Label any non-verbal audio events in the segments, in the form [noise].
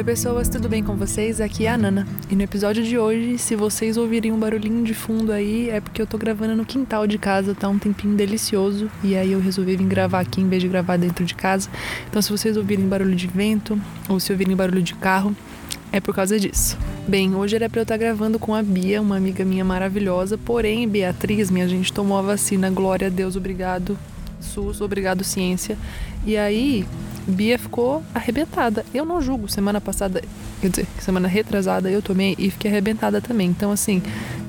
Oi pessoas, tudo bem com vocês? Aqui é a Nana. E no episódio de hoje, se vocês ouvirem um barulhinho de fundo aí, é porque eu tô gravando no quintal de casa, tá um tempinho delicioso. E aí eu resolvi vir gravar aqui em vez de gravar dentro de casa. Então se vocês ouvirem barulho de vento ou se ouvirem barulho de carro, é por causa disso. Bem, hoje era pra eu estar gravando com a Bia, uma amiga minha maravilhosa, porém, Beatriz, minha gente, tomou a vacina, glória a Deus, obrigado, SUS, obrigado, ciência. E aí, Bia ficou arrebentada. Eu não julgo. Semana passada, quer dizer, semana retrasada eu tomei e fiquei arrebentada também. Então, assim,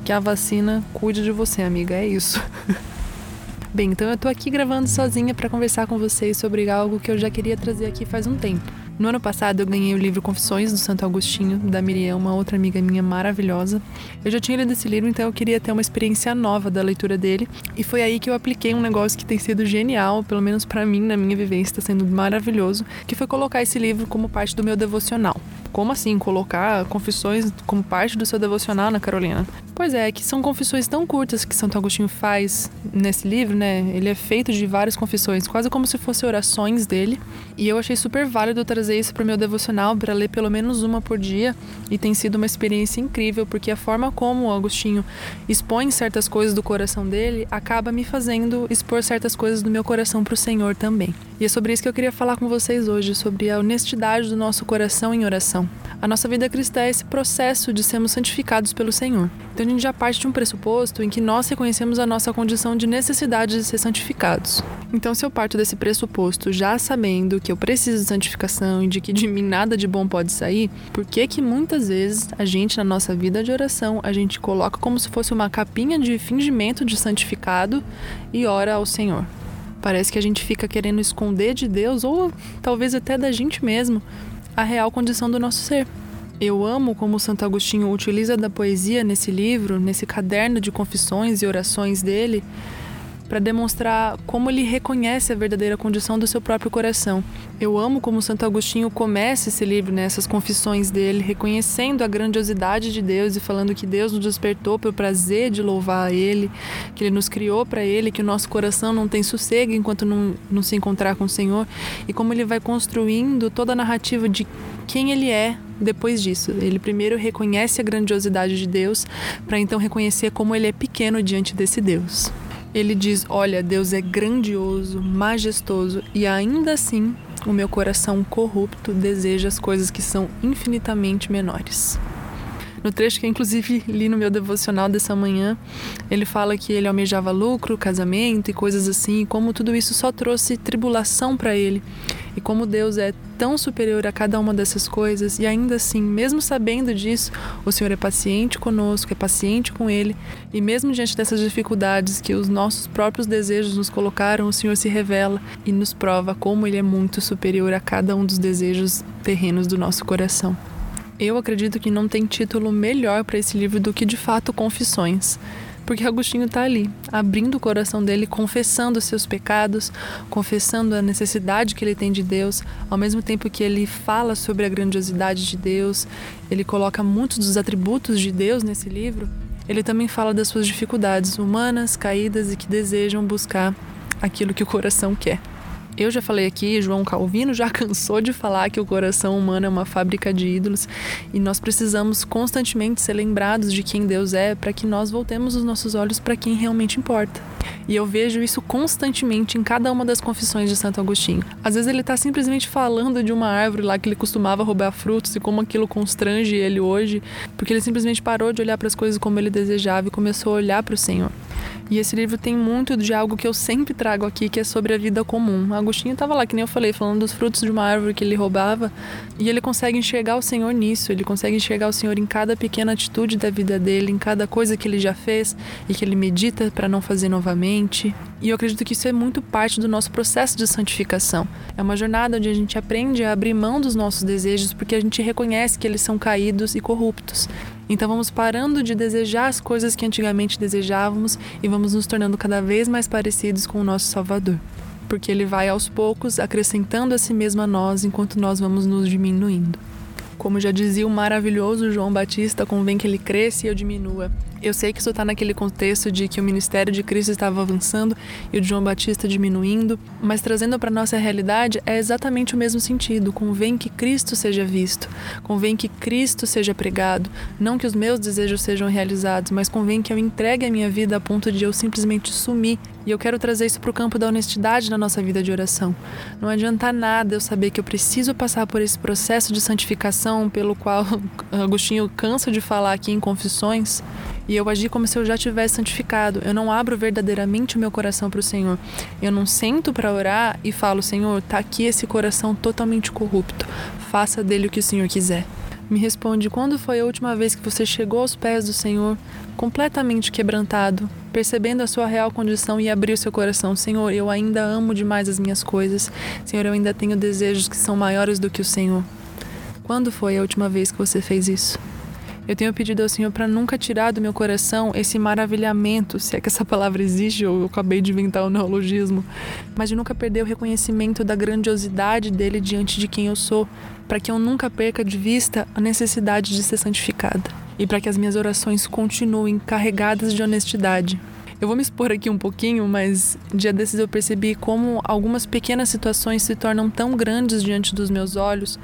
que a vacina cuide de você, amiga. É isso. [laughs] Bem, então eu tô aqui gravando sozinha para conversar com vocês sobre algo que eu já queria trazer aqui faz um tempo. No ano passado eu ganhei o livro Confissões do Santo Agostinho, da Miriam, uma outra amiga minha maravilhosa. Eu já tinha lido esse livro, então eu queria ter uma experiência nova da leitura dele, e foi aí que eu apliquei um negócio que tem sido genial, pelo menos para mim, na minha vivência, está sendo maravilhoso, que foi colocar esse livro como parte do meu devocional. Como assim colocar confissões como parte do seu devocional, na Carolina? Pois é, que são confissões tão curtas que Santo Agostinho faz nesse livro, né? Ele é feito de várias confissões, quase como se fossem orações dele. E eu achei super válido trazer isso para o meu devocional, para ler pelo menos uma por dia. E tem sido uma experiência incrível, porque a forma como Agostinho expõe certas coisas do coração dele acaba me fazendo expor certas coisas do meu coração para o Senhor também. E é sobre isso que eu queria falar com vocês hoje, sobre a honestidade do nosso coração em oração. A nossa vida cristã é esse processo de sermos santificados pelo Senhor. Então a gente já parte de um pressuposto em que nós reconhecemos a nossa condição de necessidade de ser santificados. Então, se eu parto desse pressuposto já sabendo que eu preciso de santificação e de que de mim nada de bom pode sair, por que que muitas vezes a gente na nossa vida de oração, a gente coloca como se fosse uma capinha de fingimento de santificado e ora ao Senhor? Parece que a gente fica querendo esconder de Deus ou talvez até da gente mesmo a real condição do nosso ser. Eu amo como Santo Agostinho utiliza da poesia nesse livro, nesse caderno de confissões e orações dele, para demonstrar como ele reconhece a verdadeira condição do seu próprio coração. Eu amo como Santo Agostinho começa esse livro, né, confissões dele, reconhecendo a grandiosidade de Deus e falando que Deus nos despertou pelo prazer de louvar a Ele, que Ele nos criou para Ele, que o nosso coração não tem sossego enquanto não, não se encontrar com o Senhor, e como ele vai construindo toda a narrativa de quem Ele é depois disso. Ele primeiro reconhece a grandiosidade de Deus, para então reconhecer como ele é pequeno diante desse Deus. Ele diz: Olha, Deus é grandioso, majestoso e ainda assim o meu coração corrupto deseja as coisas que são infinitamente menores. No trecho que inclusive li no meu devocional dessa manhã, ele fala que ele almejava lucro, casamento e coisas assim, e como tudo isso só trouxe tribulação para ele. E como Deus é tão superior a cada uma dessas coisas, e ainda assim, mesmo sabendo disso, o Senhor é paciente conosco, é paciente com ele, e mesmo diante dessas dificuldades que os nossos próprios desejos nos colocaram, o Senhor se revela e nos prova como ele é muito superior a cada um dos desejos terrenos do nosso coração. Eu acredito que não tem título melhor para esse livro do que de fato Confissões. Porque Agostinho está ali, abrindo o coração dele, confessando os seus pecados, confessando a necessidade que ele tem de Deus, ao mesmo tempo que ele fala sobre a grandiosidade de Deus, ele coloca muitos dos atributos de Deus nesse livro. Ele também fala das suas dificuldades humanas, caídas e que desejam buscar aquilo que o coração quer. Eu já falei aqui, João Calvino já [laughs] cansou de falar que o coração humano é uma fábrica de ídolos e nós precisamos constantemente ser lembrados de quem Deus é para que nós voltemos os nossos olhos para quem realmente importa. E eu vejo isso constantemente em cada uma das confissões de Santo Agostinho. Às vezes ele está simplesmente falando de uma árvore lá que ele costumava roubar frutos e como aquilo constrange ele hoje, porque ele simplesmente parou de olhar para as coisas como ele desejava e começou a olhar para o Senhor. E esse livro tem muito de algo que eu sempre trago aqui, que é sobre a vida comum. Agostinho estava lá, que nem eu falei, falando dos frutos de uma árvore que ele roubava, e ele consegue enxergar o Senhor nisso, ele consegue enxergar o Senhor em cada pequena atitude da vida dele, em cada coisa que ele já fez e que ele medita para não fazer novamente. E eu acredito que isso é muito parte do nosso processo de santificação. É uma jornada onde a gente aprende a abrir mão dos nossos desejos porque a gente reconhece que eles são caídos e corruptos. Então vamos parando de desejar as coisas que antigamente desejávamos e vamos nos tornando cada vez mais parecidos com o nosso Salvador. Porque ele vai aos poucos acrescentando a si mesmo a nós enquanto nós vamos nos diminuindo. Como já dizia o maravilhoso João Batista, convém que ele cresça e eu diminua. Eu sei que isso está naquele contexto de que o ministério de Cristo estava avançando e o de João Batista diminuindo, mas trazendo para nossa realidade é exatamente o mesmo sentido. Convém que Cristo seja visto, convém que Cristo seja pregado, não que os meus desejos sejam realizados, mas convém que eu entregue a minha vida a ponto de eu simplesmente sumir. E eu quero trazer isso para o campo da honestidade na nossa vida de oração. Não adianta nada eu saber que eu preciso passar por esse processo de santificação pelo qual [laughs] Agostinho cansa de falar aqui em Confissões e eu agi como se eu já tivesse santificado. Eu não abro verdadeiramente o meu coração para o Senhor. Eu não sento para orar e falo: Senhor, tá aqui esse coração totalmente corrupto. Faça dele o que o Senhor quiser. Me responde: quando foi a última vez que você chegou aos pés do Senhor, completamente quebrantado, percebendo a sua real condição e abriu seu coração? Senhor, eu ainda amo demais as minhas coisas. Senhor, eu ainda tenho desejos que são maiores do que o Senhor. Quando foi a última vez que você fez isso? Eu tenho pedido ao Senhor para nunca tirar do meu coração esse maravilhamento, se é que essa palavra existe, ou eu acabei de inventar o neologismo, mas de nunca perder o reconhecimento da grandiosidade dele diante de quem eu sou, para que eu nunca perca de vista a necessidade de ser santificada e para que as minhas orações continuem carregadas de honestidade. Eu vou me expor aqui um pouquinho, mas dia desses eu percebi como algumas pequenas situações se tornam tão grandes diante dos meus olhos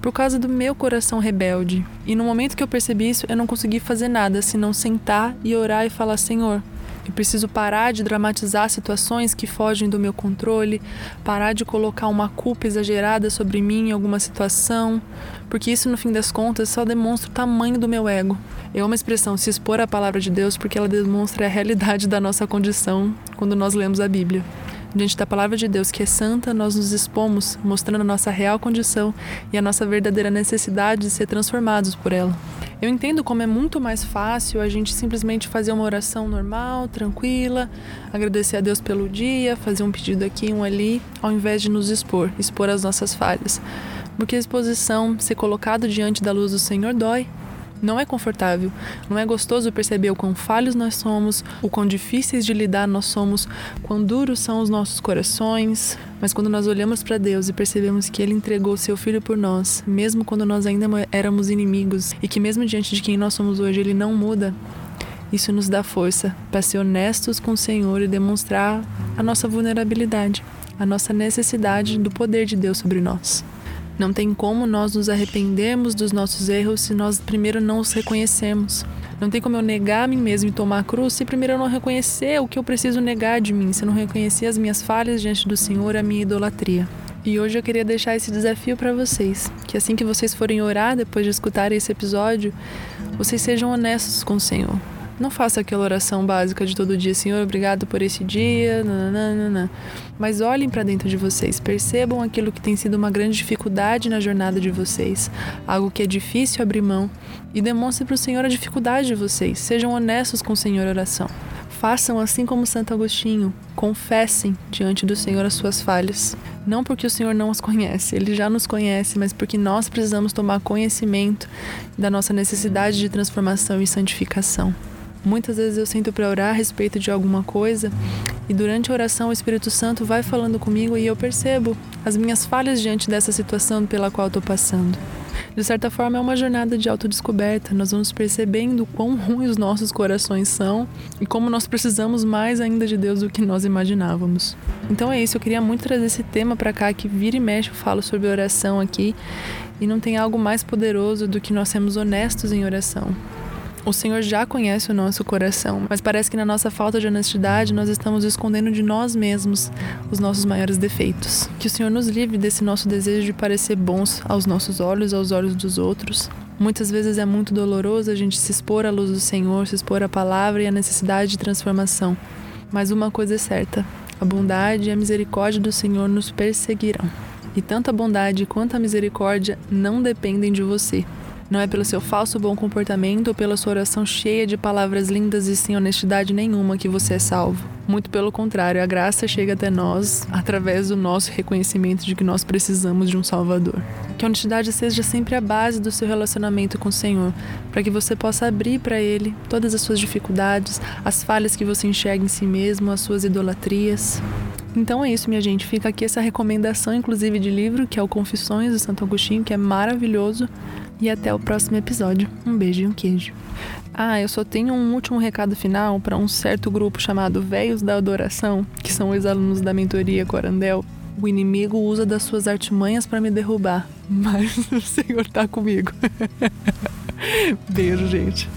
por causa do meu coração rebelde. E no momento que eu percebi isso, eu não consegui fazer nada senão sentar e orar e falar: Senhor, eu preciso parar de dramatizar situações que fogem do meu controle, parar de colocar uma culpa exagerada sobre mim em alguma situação, porque isso, no fim das contas, só demonstra o tamanho do meu ego. Eu amo a expressão se expor à palavra de Deus porque ela demonstra a realidade da nossa condição quando nós lemos a Bíblia. Diante da palavra de Deus, que é santa, nós nos expomos, mostrando a nossa real condição e a nossa verdadeira necessidade de ser transformados por ela. Eu entendo como é muito mais fácil a gente simplesmente fazer uma oração normal, tranquila, agradecer a Deus pelo dia, fazer um pedido aqui, um ali, ao invés de nos expor, expor as nossas falhas. Porque a exposição, ser colocado diante da luz do Senhor, dói. Não é confortável, não é gostoso perceber o quão falhos nós somos, o quão difíceis de lidar nós somos, quão duros são os nossos corações. Mas quando nós olhamos para Deus e percebemos que Ele entregou seu Filho por nós, mesmo quando nós ainda éramos inimigos, e que mesmo diante de quem nós somos hoje, Ele não muda, isso nos dá força para ser honestos com o Senhor e demonstrar a nossa vulnerabilidade, a nossa necessidade do poder de Deus sobre nós. Não tem como nós nos arrependermos dos nossos erros se nós primeiro não os reconhecemos. Não tem como eu negar a mim mesmo e tomar a cruz se primeiro eu não reconhecer o que eu preciso negar de mim, se eu não reconhecer as minhas falhas diante do Senhor, a minha idolatria. E hoje eu queria deixar esse desafio para vocês, que assim que vocês forem orar depois de escutarem esse episódio, vocês sejam honestos com o Senhor. Não faça aquela oração básica de todo dia, Senhor, obrigado por esse dia, nananana. Mas olhem para dentro de vocês, percebam aquilo que tem sido uma grande dificuldade na jornada de vocês, algo que é difícil abrir mão, e demonstre para o Senhor a dificuldade de vocês. Sejam honestos com o Senhor oração. Façam assim como Santo Agostinho, confessem diante do Senhor as suas falhas. Não porque o Senhor não as conhece, ele já nos conhece, mas porque nós precisamos tomar conhecimento da nossa necessidade de transformação e santificação. Muitas vezes eu sinto para orar a respeito de alguma coisa e durante a oração o Espírito Santo vai falando comigo e eu percebo as minhas falhas diante dessa situação pela qual estou passando. De certa forma, é uma jornada de autodescoberta. Nós vamos percebendo quão ruins os nossos corações são e como nós precisamos mais ainda de Deus do que nós imaginávamos. Então é isso, eu queria muito trazer esse tema para cá, que vira e mexe eu falo sobre oração aqui. E não tem algo mais poderoso do que nós sermos honestos em oração. O Senhor já conhece o nosso coração, mas parece que na nossa falta de honestidade nós estamos escondendo de nós mesmos os nossos maiores defeitos. Que o Senhor nos livre desse nosso desejo de parecer bons aos nossos olhos, aos olhos dos outros. Muitas vezes é muito doloroso a gente se expor à luz do Senhor, se expor à palavra e à necessidade de transformação. Mas uma coisa é certa: a bondade e a misericórdia do Senhor nos perseguirão. E tanto a bondade quanto a misericórdia não dependem de você. Não é pelo seu falso bom comportamento ou pela sua oração cheia de palavras lindas e sem honestidade nenhuma que você é salvo. Muito pelo contrário, a graça chega até nós através do nosso reconhecimento de que nós precisamos de um Salvador. Que a honestidade seja sempre a base do seu relacionamento com o Senhor, para que você possa abrir para Ele todas as suas dificuldades, as falhas que você enxerga em si mesmo, as suas idolatrias. Então é isso, minha gente. Fica aqui essa recomendação, inclusive, de livro, que é o Confissões do Santo Agostinho, que é maravilhoso. E até o próximo episódio. Um beijo e um queijo. Ah, eu só tenho um último recado final para um certo grupo chamado Véios da Adoração, que são os alunos da mentoria Corandel. O inimigo usa das suas artimanhas para me derrubar, [laughs] mas o Senhor tá comigo. [laughs] Beijo, gente.